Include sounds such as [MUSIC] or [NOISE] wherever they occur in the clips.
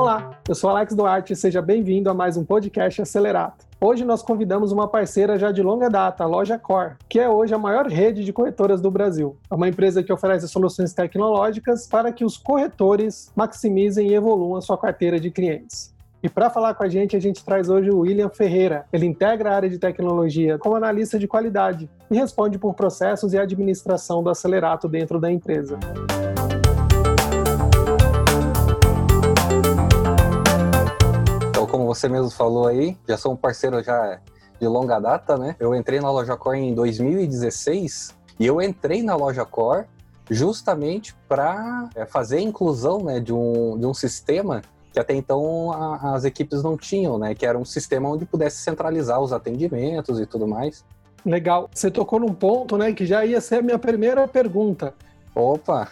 Olá, eu sou Alex Duarte e seja bem-vindo a mais um podcast Acelerato. Hoje nós convidamos uma parceira já de longa data, a Loja Core, que é hoje a maior rede de corretoras do Brasil. É uma empresa que oferece soluções tecnológicas para que os corretores maximizem e evoluam a sua carteira de clientes. E para falar com a gente, a gente traz hoje o William Ferreira. Ele integra a área de tecnologia como analista de qualidade e responde por processos e administração do acelerato dentro da empresa. Então, você mesmo falou aí, já sou um parceiro já de longa data, né? Eu entrei na Loja Core em 2016 e eu entrei na Loja Core justamente para é, fazer a inclusão né, de, um, de um sistema que até então a, as equipes não tinham, né? Que era um sistema onde pudesse centralizar os atendimentos e tudo mais. Legal. Você tocou num ponto, né, que já ia ser a minha primeira pergunta. Opa!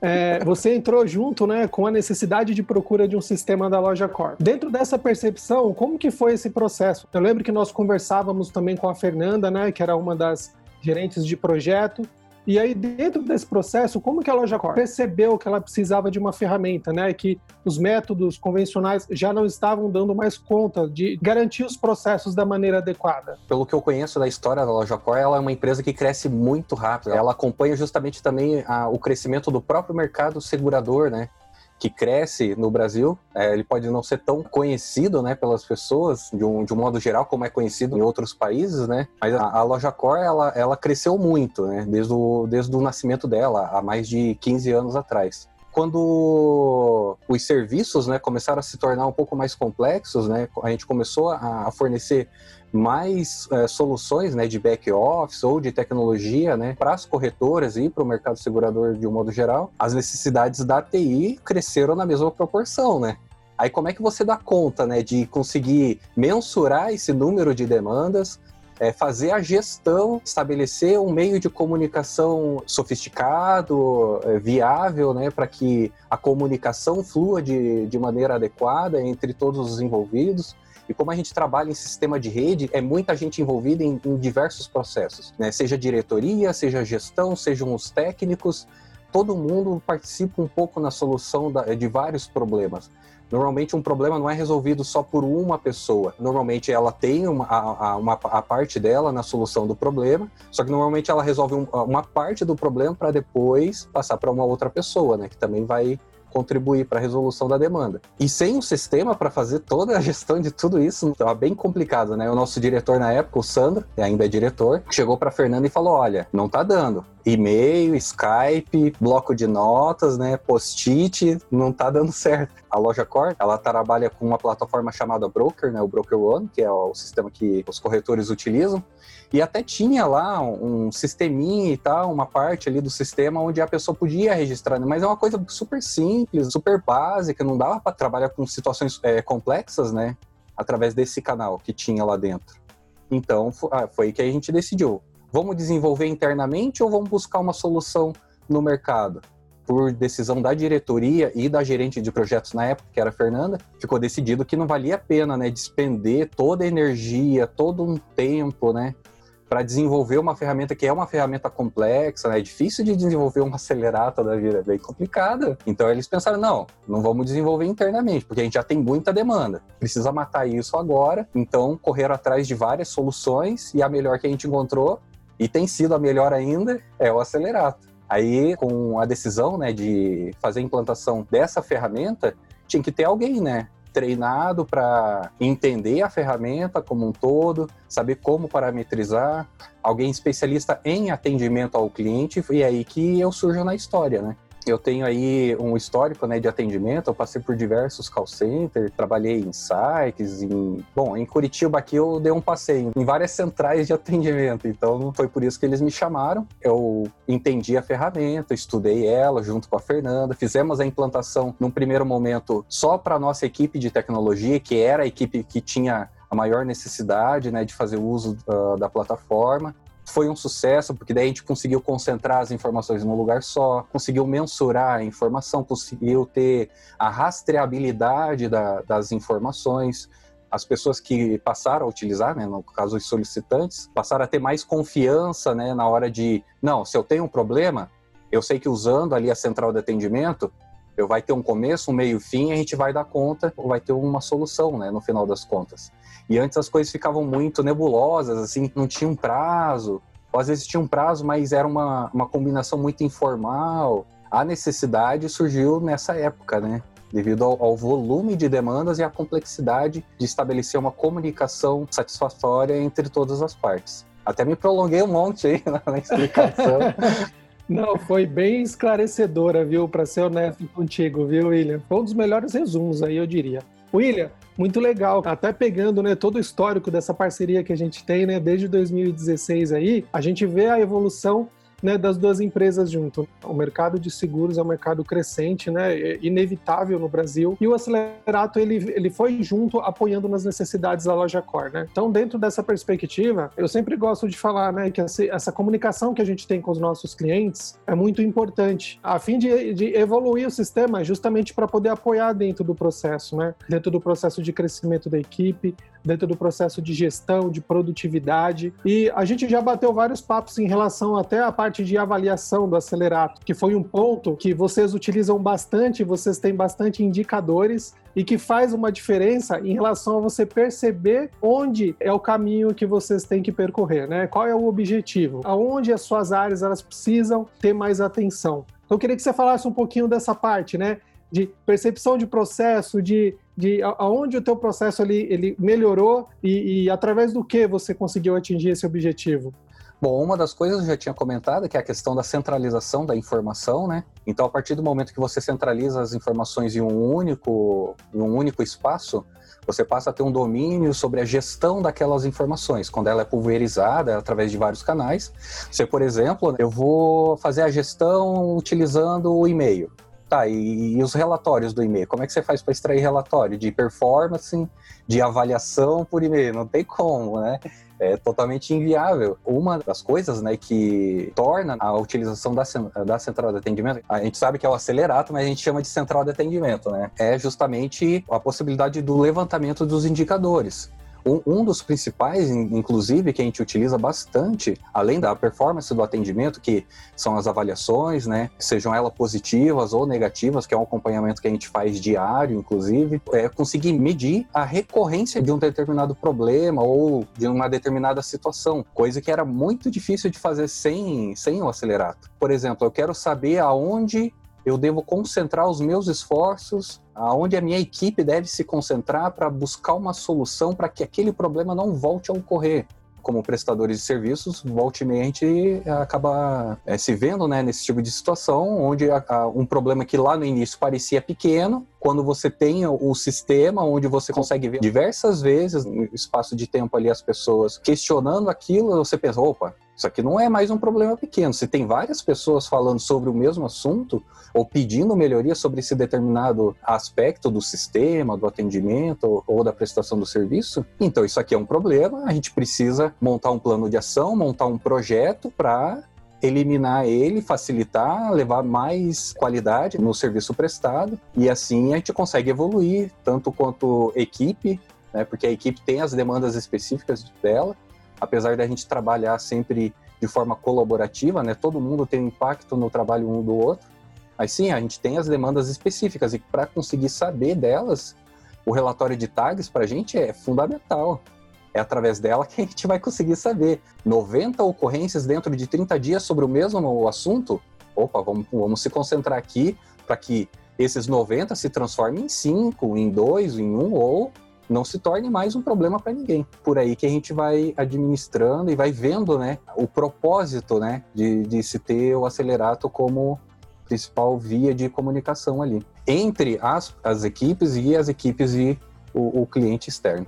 é, você entrou junto, né, com a necessidade de procura de um sistema da loja Core. Dentro dessa percepção, como que foi esse processo? Eu lembro que nós conversávamos também com a Fernanda, né, que era uma das gerentes de projeto, e aí, dentro desse processo, como que a loja Core percebeu que ela precisava de uma ferramenta, né? Que os métodos convencionais já não estavam dando mais conta de garantir os processos da maneira adequada? Pelo que eu conheço da história da loja Core, ela é uma empresa que cresce muito rápido. Ela acompanha justamente também a, o crescimento do próprio mercado segurador, né? Que cresce no Brasil. É, ele pode não ser tão conhecido, né, pelas pessoas de um, de um modo geral como é conhecido em outros países, né? Mas a, a loja Core ela, ela cresceu muito, né, desde o, desde o nascimento dela há mais de 15 anos atrás quando os serviços né, começaram a se tornar um pouco mais complexos, né, a gente começou a fornecer mais é, soluções né, de back-office ou de tecnologia né, para as corretoras e para o mercado segurador de um modo geral, as necessidades da TI cresceram na mesma proporção, né? Aí como é que você dá conta né, de conseguir mensurar esse número de demandas, é, fazer a gestão, estabelecer um meio de comunicação sofisticado, é, viável, né, para que a comunicação flua de, de maneira adequada entre todos os envolvidos. E como a gente trabalha em sistema de rede, é muita gente envolvida em, em diversos processos, né? Seja diretoria, seja gestão, sejam os técnicos, todo mundo participa um pouco na solução da, de vários problemas. Normalmente um problema não é resolvido só por uma pessoa. Normalmente ela tem uma, a, uma, a parte dela na solução do problema, só que normalmente ela resolve um, uma parte do problema para depois passar para uma outra pessoa, né? Que também vai contribuir para a resolução da demanda. E sem um sistema para fazer toda a gestão de tudo isso, estava bem complicado, né? O nosso diretor na época, o Sandro, que ainda é diretor, chegou para Fernanda e falou: "Olha, não tá dando. E-mail, Skype, bloco de notas, né, post-it, não tá dando [LAUGHS] certo. A loja Core, ela trabalha com uma plataforma chamada Broker, né, o Broker One, que é o sistema que os corretores utilizam. E até tinha lá um sisteminha e tal, uma parte ali do sistema onde a pessoa podia registrar, né? mas é uma coisa super simples, super básica, não dava para trabalhar com situações é, complexas, né? Através desse canal que tinha lá dentro. Então ah, foi que a gente decidiu. Vamos desenvolver internamente ou vamos buscar uma solução no mercado? Por decisão da diretoria e da gerente de projetos na época, que era a Fernanda, ficou decidido que não valia a pena, né, despender toda a energia, todo um tempo, né, para desenvolver uma ferramenta que é uma ferramenta complexa, né? é difícil de desenvolver uma acelerato da vida, é bem complicada. Então eles pensaram, não, não vamos desenvolver internamente, porque a gente já tem muita demanda, precisa matar isso agora. Então correram atrás de várias soluções e a melhor que a gente encontrou, e tem sido a melhor ainda, é o acelerato. Aí, com a decisão né, de fazer a implantação dessa ferramenta, tinha que ter alguém, né? treinado para entender a ferramenta como um todo, saber como parametrizar, alguém especialista em atendimento ao cliente, e é aí que eu surjo na história, né? Eu tenho aí um histórico né, de atendimento, eu passei por diversos call centers, trabalhei em sites, em... Bom, em Curitiba aqui eu dei um passeio em várias centrais de atendimento, então foi por isso que eles me chamaram. Eu entendi a ferramenta, estudei ela junto com a Fernanda, fizemos a implantação num primeiro momento só para nossa equipe de tecnologia, que era a equipe que tinha a maior necessidade né, de fazer uso uh, da plataforma foi um sucesso, porque daí a gente conseguiu concentrar as informações num lugar só, conseguiu mensurar a informação, conseguiu ter a rastreabilidade da, das informações. As pessoas que passaram a utilizar, né, no caso os solicitantes, passaram a ter mais confiança né, na hora de, não, se eu tenho um problema, eu sei que usando ali a central de atendimento, Eu vai ter um começo, um meio, fim, a gente vai dar conta, vai ter uma solução, né, no final das contas. E antes as coisas ficavam muito nebulosas, assim, não tinha um prazo. Ou às vezes tinha um prazo, mas era uma, uma combinação muito informal. A necessidade surgiu nessa época, né? Devido ao, ao volume de demandas e à complexidade de estabelecer uma comunicação satisfatória entre todas as partes. Até me prolonguei um monte aí [LAUGHS] na, explicação. [LAUGHS] Não, foi bem esclarecedora, viu? Para ser honesto contigo, viu, William? Foi um dos melhores resumos aí, eu diria. William, muito legal. Até pegando né, todo o histórico dessa parceria que a gente tem, né, desde 2016 aí, a gente vê a evolução né, das duas empresas junto. O mercado de seguros é um mercado crescente, né, é inevitável no Brasil, e o Acelerato ele, ele foi junto apoiando nas necessidades da loja Core. Né? Então, dentro dessa perspectiva, eu sempre gosto de falar né, que essa, essa comunicação que a gente tem com os nossos clientes é muito importante, a fim de, de evoluir o sistema justamente para poder apoiar dentro do processo, né? dentro do processo de crescimento da equipe, dentro do processo de gestão, de produtividade. E a gente já bateu vários papos em relação até a parte de avaliação do acelerato, que foi um ponto que vocês utilizam bastante, vocês têm bastante indicadores e que faz uma diferença em relação a você perceber onde é o caminho que vocês têm que percorrer, né? Qual é o objetivo? Aonde as suas áreas elas precisam ter mais atenção. Então eu queria que você falasse um pouquinho dessa parte, né? De percepção de processo, de de aonde o teu processo ali, ele melhorou e, e através do que você conseguiu atingir esse objetivo? Bom, uma das coisas eu já tinha comentado, que é a questão da centralização da informação, né? Então, a partir do momento que você centraliza as informações em um único, em um único espaço, você passa a ter um domínio sobre a gestão daquelas informações. Quando ela é pulverizada através de vários canais, você, por exemplo, eu vou fazer a gestão utilizando o e-mail. Tá, e, e, os relatórios do e-mail? Como é que você faz para extrair relatório de performance, de avaliação por e-mail? Não tem como, né? É totalmente inviável. Uma das coisas né, que torna a utilização da, da central de atendimento, a gente sabe que é o acelerato, mas a gente chama de central de atendimento, né? É justamente a possibilidade do levantamento dos indicadores. Um, um, dos principais, inclusive, que a gente utiliza bastante, além da performance do atendimento, que são as avaliações, né? Sejam elas positivas ou negativas, que é um acompanhamento que a gente faz diário, inclusive, é conseguir medir a recorrência de um determinado problema ou de uma determinada situação, coisa que era muito difícil de fazer sem, sem o acelerato. Por exemplo, eu quero saber aonde eu devo concentrar os meus esforços, aonde a minha equipe deve se concentrar para buscar uma solução para que aquele problema não volte a ocorrer. Como prestadores de serviços, volte meia a gente acaba é, se vendo né, nesse tipo de situação, onde a, a, um problema que lá no início parecia pequeno, quando você tem o sistema onde você consegue ver diversas vezes, no espaço de tempo ali, as pessoas questionando aquilo, você pensa, opa, isso aqui não é mais um problema pequeno. Se tem várias pessoas falando sobre o mesmo assunto ou pedindo melhoria sobre esse determinado aspecto do sistema, do atendimento ou da prestação do serviço, então isso aqui é um problema. A gente precisa montar um plano de ação, montar um projeto para eliminar ele, facilitar, levar mais qualidade no serviço prestado e assim a gente consegue evoluir tanto quanto equipe, né, porque a equipe tem as demandas específicas dela apesar da gente trabalhar sempre de forma colaborativa, né? Todo mundo tem um impacto no trabalho um do outro. Mas sim, a gente tem as demandas específicas e para conseguir saber delas, o relatório de tags para a gente é fundamental. É através dela que a gente vai conseguir saber. 90 ocorrências dentro de 30 dias sobre o mesmo assunto? Opa, vamos, vamos se concentrar aqui para que esses 90 se transformem em 5, em 2, em 1 um, ou não se torne mais um problema para ninguém. Por aí que a gente vai administrando e vai vendo, né, o propósito, né, de, de se ter o acelerato como principal via de comunicação ali entre as, as equipes e as equipes e o, o cliente externo.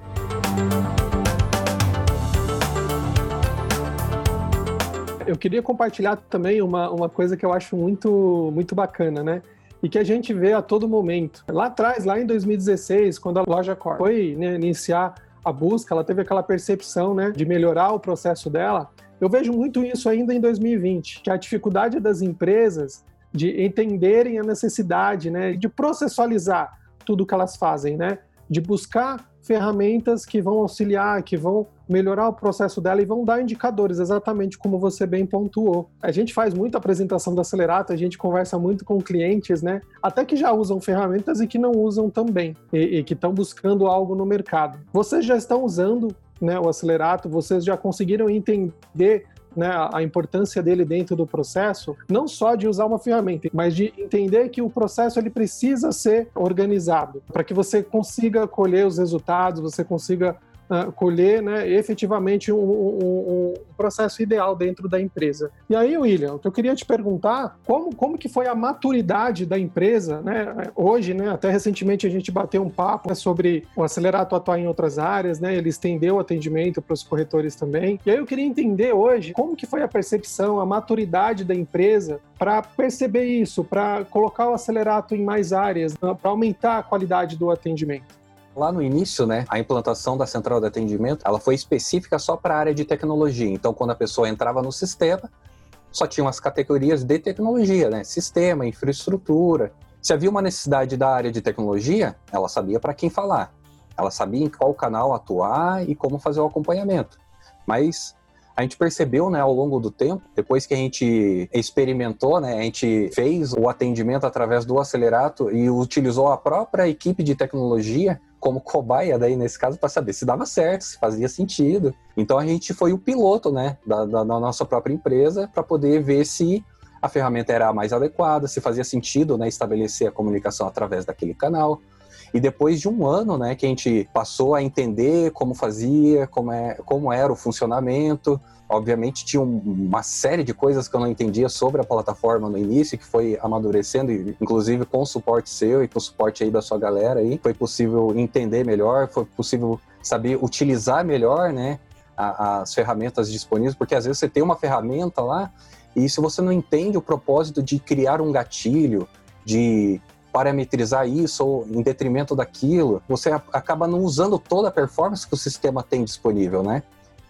Eu queria compartilhar também uma, uma coisa que eu acho muito, muito bacana, né? E que a gente vê a todo momento. Lá atrás, lá em 2016, quando a loja Core foi né, iniciar a busca, ela teve aquela percepção né, de melhorar o processo dela. Eu vejo muito isso ainda em 2020, que a dificuldade das empresas de entenderem a necessidade né, de processualizar tudo que elas fazem, né, de buscar ferramentas que vão auxiliar, que vão melhorar o processo dela e vão dar indicadores, exatamente como você bem pontuou. A gente faz muita apresentação da Acelerato, a gente conversa muito com clientes, né? Até que já usam ferramentas e que não usam também, e, e que estão buscando algo no mercado. Vocês já estão usando né, o Acelerato, vocês já conseguiram entender né, a importância dele dentro do processo, não só de usar uma ferramenta, mas de entender que o processo ele precisa ser organizado para que você consiga colher os resultados, você consiga uh, colher né, efetivamente um, um, um, processo ideal dentro da empresa. E aí, William, o que eu queria te perguntar, como, como que foi a maturidade da empresa, né? Hoje, né, até recentemente a gente bateu um papo né, sobre o Acelerato atuar em outras áreas, né? Ele estendeu o atendimento para os corretores também. E aí eu queria entender hoje como que foi a percepção, a maturidade da empresa para perceber isso, para colocar o Acelerato em mais áreas, né, para aumentar a qualidade do atendimento. Lá no início, né, a implantação da central de atendimento, ela foi específica só para a área de tecnologia. Então, quando a pessoa entrava no sistema, só tinham as categorias de tecnologia, né, sistema, infraestrutura. Se havia uma necessidade da área de tecnologia, ela sabia para quem falar. Ela sabia em qual canal atuar e como fazer o acompanhamento. Mas a gente percebeu, né, ao longo do tempo, depois que a gente experimentou, né, a gente fez o atendimento através do acelerato e utilizou a própria equipe de tecnologia como cobaia daí nesse caso para saber se dava certo, se fazia sentido. Então a gente foi o piloto, né, da, da, da nossa própria empresa para poder ver se a ferramenta era a mais adequada, se fazia sentido, né, estabelecer a comunicação através daquele canal. E depois de um ano, né, que a gente passou a entender como fazia, como, é, como era o funcionamento, obviamente tinha uma série de coisas que eu não entendia sobre a plataforma no início, que foi amadurecendo, inclusive com o suporte seu e com o suporte aí da sua galera aí, foi possível entender melhor, foi possível saber utilizar melhor, né, as ferramentas disponíveis, porque às vezes você tem uma ferramenta lá e se você não entende o propósito de criar um gatilho, de parametrizar isso ou em detrimento daquilo, você acaba não usando toda a performance que o sistema tem disponível, né?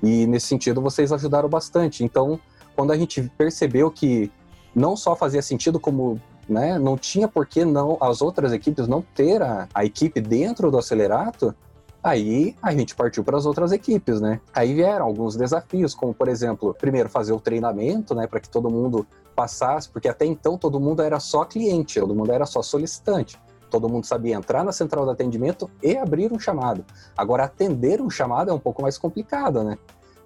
E nesse sentido vocês ajudaram bastante. Então, quando a gente percebeu que não só fazia sentido como né, não tinha por que não as outras equipes não ter a, a equipe dentro do acelerato, Aí a gente partiu para as outras equipes, né? Aí vieram alguns desafios, como por exemplo, primeiro fazer o treinamento, né, para que todo mundo passasse, porque até então todo mundo era só cliente, todo mundo era só solicitante. Todo mundo sabia entrar na central de atendimento e abrir um chamado. Agora, atender um chamado é um pouco mais complicado, né?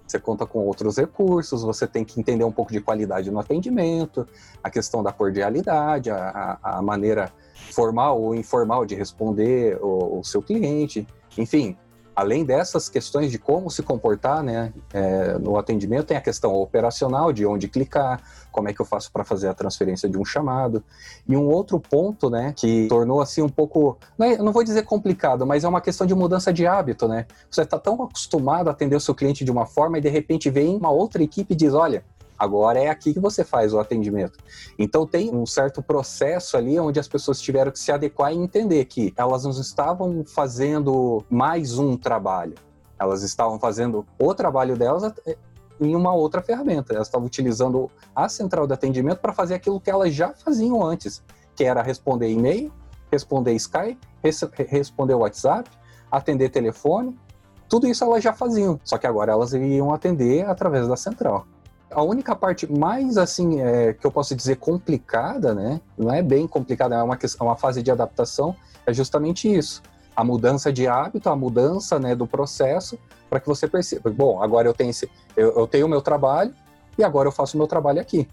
Você conta com outros recursos, você tem que entender um pouco de qualidade no atendimento, a questão da cordialidade, a, a maneira formal ou informal de responder o, o seu cliente. Enfim, além dessas questões de como se comportar né, é, no atendimento, tem a questão operacional, de onde clicar, como é que eu faço para fazer a transferência de um chamado. E um outro ponto né, que tornou assim um pouco, não, é, não vou dizer complicado, mas é uma questão de mudança de hábito. Né? Você está tão acostumado a atender o seu cliente de uma forma e de repente vem uma outra equipe e diz, olha, Agora é aqui que você faz o atendimento. Então tem um certo processo ali onde as pessoas tiveram que se adequar e entender que elas não estavam fazendo mais um trabalho. Elas estavam fazendo o trabalho delas em uma outra ferramenta. Elas estavam utilizando a central de atendimento para fazer aquilo que elas já faziam antes, que era responder e-mail, responder Skype, res responder WhatsApp, atender telefone. Tudo isso elas já faziam, só que agora elas iriam atender através da central. A única parte mais, assim, é, que eu posso dizer complicada, né? Não é bem complicada, é uma, questão, é uma fase de adaptação, é justamente isso. A mudança de hábito, a mudança né, do processo, para que você perceba. Bom, agora eu tenho esse, eu, eu tenho o meu trabalho e agora eu faço o meu trabalho aqui.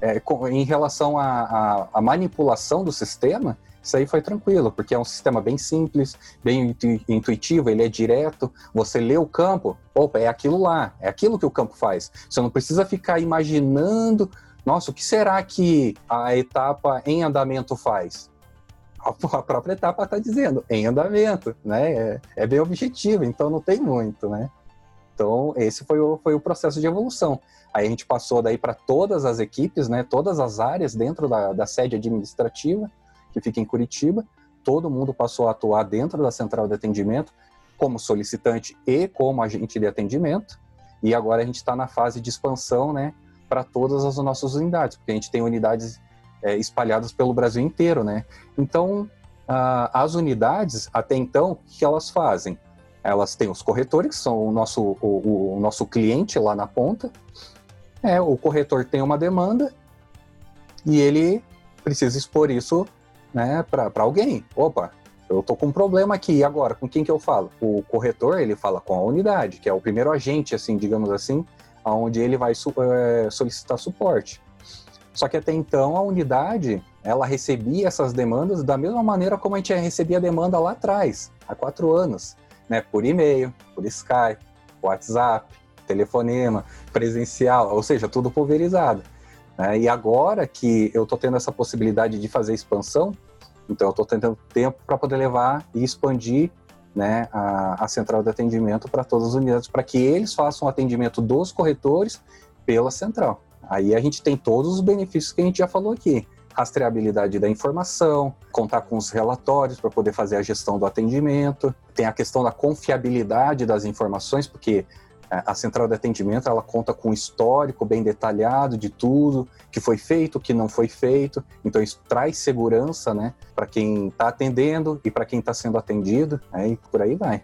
É, com, em relação à manipulação do sistema, isso aí foi tranquilo, porque é um sistema bem simples, bem intuitivo, ele é direto. Você lê o campo, opa, é aquilo lá, é aquilo que o campo faz. Você não precisa ficar imaginando, nossa, o que será que a etapa em andamento faz? A [LAUGHS] própria etapa está dizendo, em andamento, né? É, é, bem objetivo, então não tem muito, né? Então, esse foi o, foi o processo de evolução. Aí a gente passou daí para todas as equipes, né? Todas as áreas dentro da, da sede administrativa que fica em Curitiba. Todo mundo passou a atuar dentro da central de atendimento como solicitante e como agente de atendimento. E agora a gente está na fase de expansão, né, para todas as nossas unidades, porque a gente tem unidades é, espalhadas pelo Brasil inteiro, né? Então, as unidades, até então, o que elas fazem? elas têm os corretores, que são o nosso, o, o nosso cliente lá na ponta. É, o corretor tem uma demanda e ele precisa expor isso né, para alguém. Opa, eu tô com um problema aqui, agora? Com quem que eu falo? O corretor, ele fala com a unidade, que é o primeiro agente, assim, digamos assim, aonde ele vai é, solicitar suporte. Só que até então a unidade ela recebia essas demandas da mesma maneira como a gente recebia a demanda lá atrás, há quatro anos, né? Por e-mail, por Skype, WhatsApp, telefonema, presencial, ou seja, tudo pulverizado. Né? E agora que eu estou tendo essa possibilidade de fazer expansão, então eu estou tendo tempo para poder levar e expandir né, a, a central de atendimento para todas as unidades, para que eles façam o atendimento dos corretores pela central. Aí a gente tem todos os benefícios que a gente já falou aqui. Rastreabilidade da informação, contar com os relatórios para poder fazer a gestão do atendimento, tem a questão da confiabilidade das informações, porque a central de atendimento ela conta com um histórico bem detalhado de tudo que foi feito, o que não foi feito. Então isso traz segurança, né, para quem está atendendo e para quem está sendo atendido, né, e por aí vai.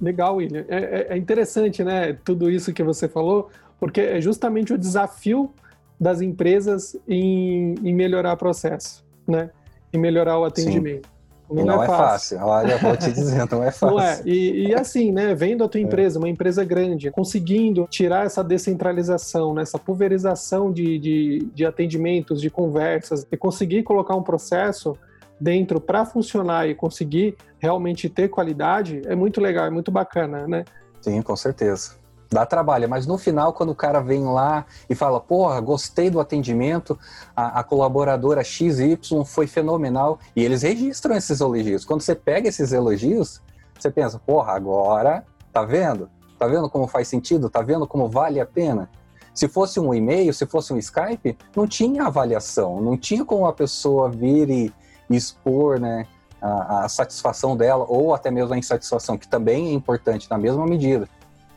Legal, William. É, é, é, interessante, né, tudo isso que você falou, porque é justamente o desafio das empresas em, em melhorar o processo, né, em melhorar o atendimento. Sim. Não, não é, é fácil. fácil. Olha, vou te dizer, não é fácil. [LAUGHS] Não é. E, e assim, né, vendo a tua é. empresa, uma empresa grande, conseguindo tirar essa descentralização, né, essa pulverização de, de, de atendimentos, de conversas, e conseguir colocar um processo dentro para funcionar e conseguir realmente ter qualidade, é muito legal, é muito bacana, né? Sim, com certeza dá trabalho, mas no final, quando o cara vem lá e fala, porra, gostei do atendimento, a, a, colaboradora XY foi fenomenal, e eles registram esses elogios. Quando você pega esses elogios, você pensa, porra, agora, tá vendo? Tá vendo como faz sentido? Tá vendo como vale a pena? Se fosse um e-mail, se fosse um Skype, não tinha avaliação, não tinha como a pessoa vir e, expor, né, a, a satisfação dela, ou até mesmo a insatisfação, que também é importante na mesma medida.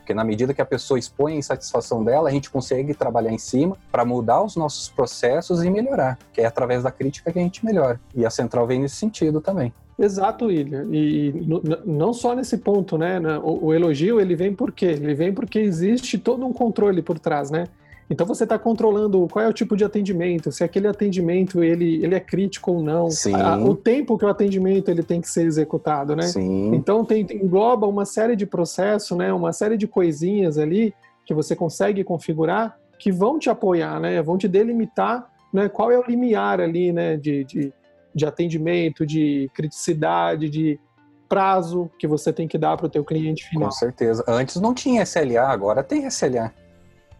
Porque na medida que a pessoa expõe a insatisfação dela, a gente consegue trabalhar em cima para mudar os nossos processos e melhorar, que é através da crítica que a gente melhora. E a central vem nesse sentido também. Exato, William. E, não só nesse ponto, né? O, o elogio ele vem por quê? Ele vem porque existe todo um controle por trás, né? Então você está controlando qual é o tipo de atendimento, se aquele atendimento ele, ele é crítico ou não, a, o tempo que o atendimento ele tem que ser executado, né? Sim. Então tem, engloba uma série de processos, né? Uma série de coisinhas ali que você consegue configurar que vão te apoiar, né? Vão te delimitar, né? Qual é o limiar ali, né? De, de, de atendimento, de criticidade, de prazo que você tem que dar para o teu cliente final. Com certeza. Antes não tinha SLA, agora tem SLA.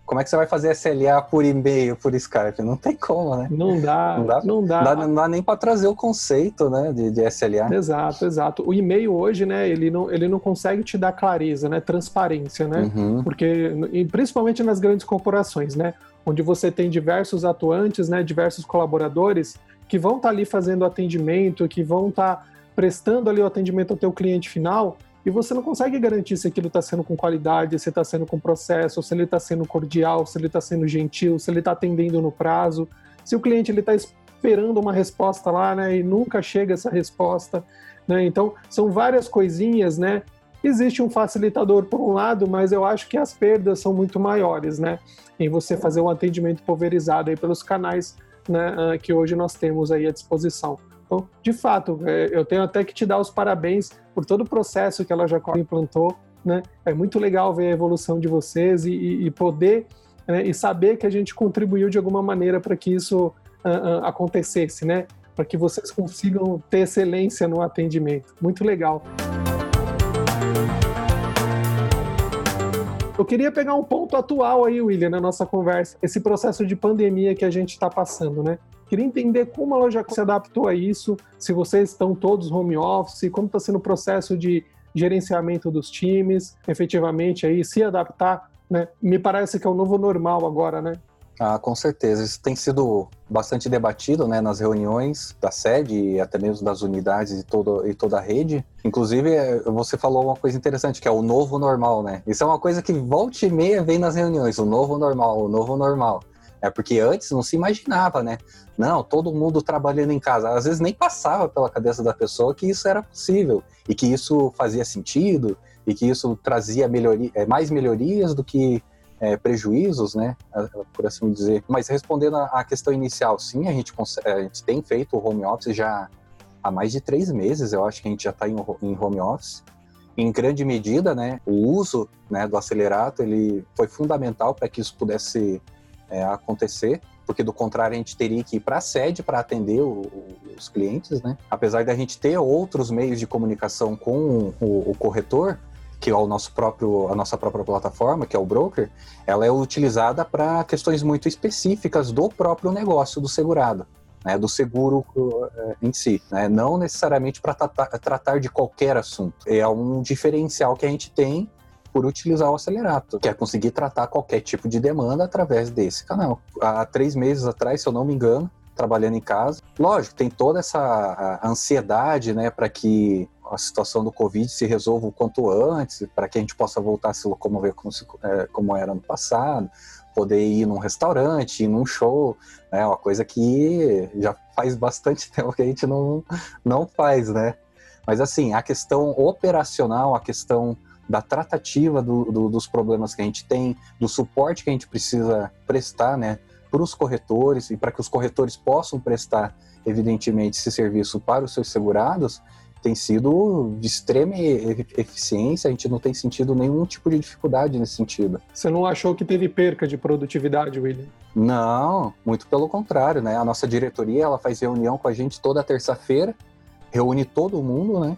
Como é que você vai fazer SLA por e-mail, por Skype? Não tem como, né? Não dá, não dá, não dá. Não dá, nem para trazer o conceito, né, de, de, SLA. Exato, exato. O e-mail hoje, né, ele não, ele não consegue te dar clareza, né, transparência, né? Uhum. Porque, principalmente nas grandes corporações, né, onde você tem diversos atuantes, né, diversos colaboradores que vão estar tá ali fazendo atendimento, que vão estar tá prestando ali o atendimento ao teu cliente final, e você não consegue garantir se aquilo está sendo com qualidade, se está sendo com processo, se ele está sendo cordial, se ele está sendo gentil, se ele está atendendo no prazo, se o cliente ele está esperando uma resposta lá, né, e nunca chega essa resposta, né? Então são várias coisinhas, né? Existe um facilitador por um lado, mas eu acho que as perdas são muito maiores, né? Em você fazer um atendimento pulverizado aí pelos canais, né, ah, que hoje nós temos aí à disposição. Então, de fato, é, eu tenho até que te dar os parabéns por todo o processo que ela já implantou. Né? É muito legal ver a evolução de vocês e, e poder né, e saber que a gente contribuiu de alguma maneira para que isso uh, uh, acontecesse, né? Para que vocês consigam ter excelência no atendimento. Muito legal. Eu queria pegar um ponto atual aí, William, na nossa conversa, esse processo de pandemia que a gente está passando, né? Queria entender como a loja se adaptou a isso, se vocês estão todos home office, como está sendo o processo de gerenciamento dos times, efetivamente aí se adaptar, né? Me parece que é o novo normal agora, né? Ah, com certeza. Isso tem sido bastante debatido né, nas reuniões da sede e até mesmo das unidades e, todo, e toda a rede. Inclusive, é, você falou uma coisa interessante, que é o novo normal, né? Isso é uma coisa que volta e meia vem nas reuniões, o novo normal, o novo normal. É porque antes não se imaginava, né? Não, todo mundo trabalhando em casa. Às vezes nem passava pela cabeça da pessoa que isso era possível e que isso fazia sentido e que isso trazia melhoria, é, mais melhorias do que é, prejuízos, né, por assim dizer. Mas respondendo à questão inicial, sim, a gente, a gente tem feito o home office já há mais de três meses, eu acho que a gente já está em, em home office. Em grande medida, né, o uso né, do acelerato ele foi fundamental para que isso pudesse é, acontecer porque do contrário a gente teria que ir para a sede para atender o, os clientes, né? Apesar da gente ter outros meios de comunicação com o, o corretor, que é o nosso próprio, a nossa própria plataforma, que é o broker, ela é utilizada para questões muito específicas do próprio negócio do segurado. Né, do seguro uh, em si, né, não necessariamente para tratar de qualquer assunto. É um diferencial que a gente tem por utilizar o acelerato, que é conseguir tratar qualquer tipo de demanda através desse canal. Há três meses atrás, se eu não me engano, trabalhando em casa. Lógico, tem toda essa ansiedade, né, para que a situação do Covid se resolva o quanto antes, para que a gente possa voltar a se locomover como, se, é, como era no passado, poder ir num restaurante, ir num show, né, uma coisa que já faz bastante [LAUGHS] tempo que a gente não, não faz, né? Mas assim, a questão operacional, a questão da tratativa do, do, dos problemas que a gente tem, do suporte que a gente precisa prestar, né, para os corretores e para que os corretores possam prestar, evidentemente, esse serviço para os seus segurados, tem sido de extrema eficiência, a gente não tem sentido nenhum tipo de dificuldade nesse sentido. Você não achou que teve perca de produtividade, William? Não, muito pelo contrário, né? A nossa diretoria, ela faz reunião com a gente toda terça-feira, reúne todo mundo, né?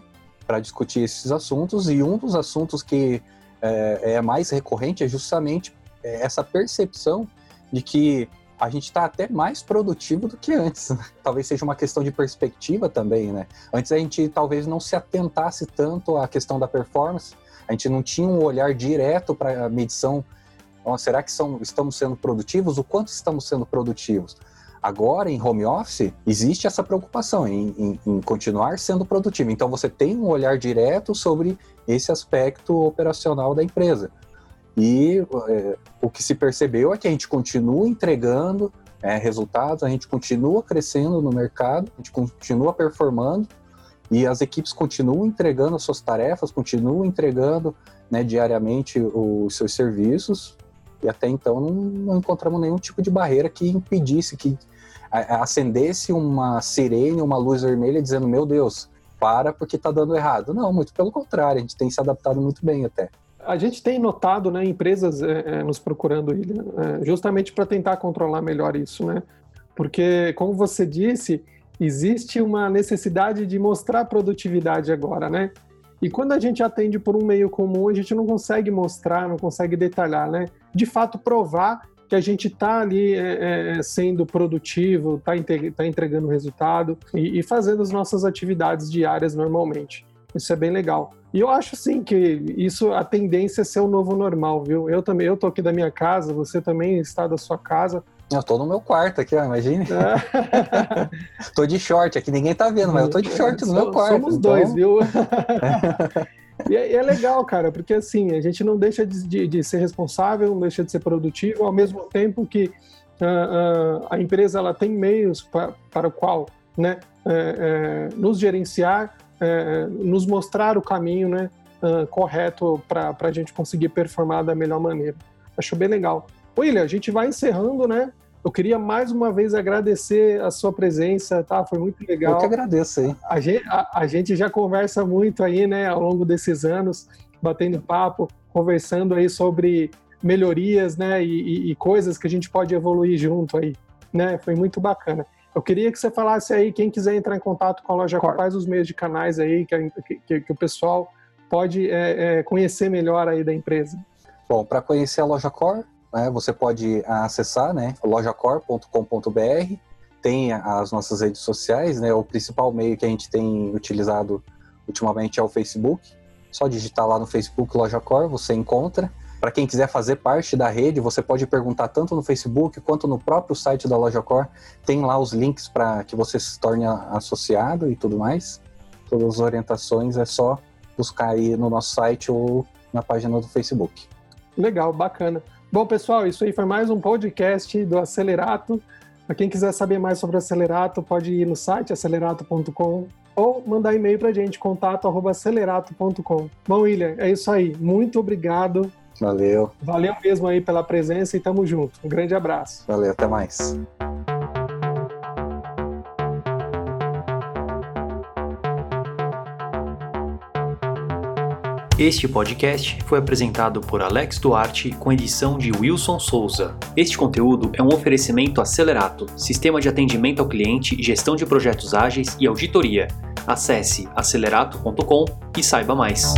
Para discutir esses assuntos, e um dos assuntos que é, é mais recorrente é justamente é, essa percepção de que a gente está até mais produtivo do que antes. Né? [LAUGHS] Talvez seja uma questão de perspectiva também, né? Antes a gente talvez não se atentasse tanto à questão da performance, a gente não tinha um olhar direto para a medição. Então, será que são, estamos sendo produtivos? O quanto estamos sendo produtivos? Agora, em home office, existe essa preocupação em, em, em, continuar sendo produtivo. Então, você tem um olhar direto sobre esse aspecto operacional da empresa. E é, o que se percebeu é que a gente continua entregando é, resultados, a gente continua crescendo no mercado, a gente continua performando e as equipes continuam entregando as suas tarefas, continuam entregando né, diariamente os seus serviços e até então não, não, encontramos nenhum tipo de barreira que impedisse, que acendesse uma sirene, uma luz vermelha dizendo, meu Deus, para porque está dando errado. Não, muito pelo contrário, a gente tem se adaptado muito bem até. A gente tem notado né, empresas é, é, nos procurando é, justamente para tentar controlar melhor isso, né? Porque, como você disse, existe uma necessidade de mostrar produtividade agora, né? E quando a gente atende por um meio comum, a gente não consegue mostrar, não consegue detalhar, né? De fato, provar que a gente está ali é, é, sendo produtivo, está tá entregando resultado e, e fazendo as nossas atividades diárias normalmente. Isso é bem legal. E eu acho sim que isso a tendência é ser o novo normal, viu? Eu também, eu tô aqui da minha casa, você também está da sua casa. Eu tô no meu quarto aqui, ó, imagine. É. [LAUGHS] tô de short aqui, ninguém tá vendo, mas eu tô de short no meu quarto. Somos então... dois, viu? [LAUGHS] e, é, é, legal, cara, porque assim, a gente não deixa de, de, de, ser responsável, não deixa de ser produtivo, ao mesmo tempo que uh, uh, a empresa ela tem meios pra, para o qual né, é, nos gerenciar é, nos mostrar o caminho né, uh, correto para a gente conseguir performar da melhor maneira. Acho bem legal. William, a gente vai encerrando, né? Eu queria mais uma vez agradecer a sua presença, tá? Foi muito legal. Eu que agradeço aí. A gente, a, a gente já conversa muito aí, né, ao longo desses anos, batendo papo, conversando aí sobre melhorias, né, e, e, e coisas que a gente pode evoluir junto aí, né? Foi muito bacana. Eu queria que você falasse aí, quem quiser entrar em contato com a loja Cor, quais os meios de canais aí que, que, que o pessoal pode é, é, conhecer melhor aí da empresa. Bom, para conhecer a loja Core, né, você pode acessar né, lojacor.com.br, tem as nossas redes sociais, né, o principal meio que a gente tem utilizado ultimamente é o Facebook. Só digitar lá no Facebook Loja Core, você encontra. Para quem quiser fazer parte da rede, você pode perguntar tanto no Facebook quanto no próprio site da Loja Core. Tem lá os links para que você se torne associado e tudo mais. Todas as orientações é só buscar aí no nosso site ou na página do Facebook. Legal, bacana. Bom, pessoal, isso aí foi mais um podcast do Acelerato. Para quem quiser saber mais sobre o Acelerato, pode ir no site acelerato.com ou mandar e-mail para a gente, contato.acelerato.com. Bom, William, é isso aí. Muito obrigado. Valeu. Valeu mesmo aí pela presença e tamo junto. Um grande abraço. Valeu, até mais. Este podcast foi apresentado por Alex Duarte com edição de Wilson Souza. Este conteúdo é um oferecimento Acelerato, sistema de atendimento ao cliente, gestão de projetos ágeis e auditoria. Acesse acelerato.com e saiba mais.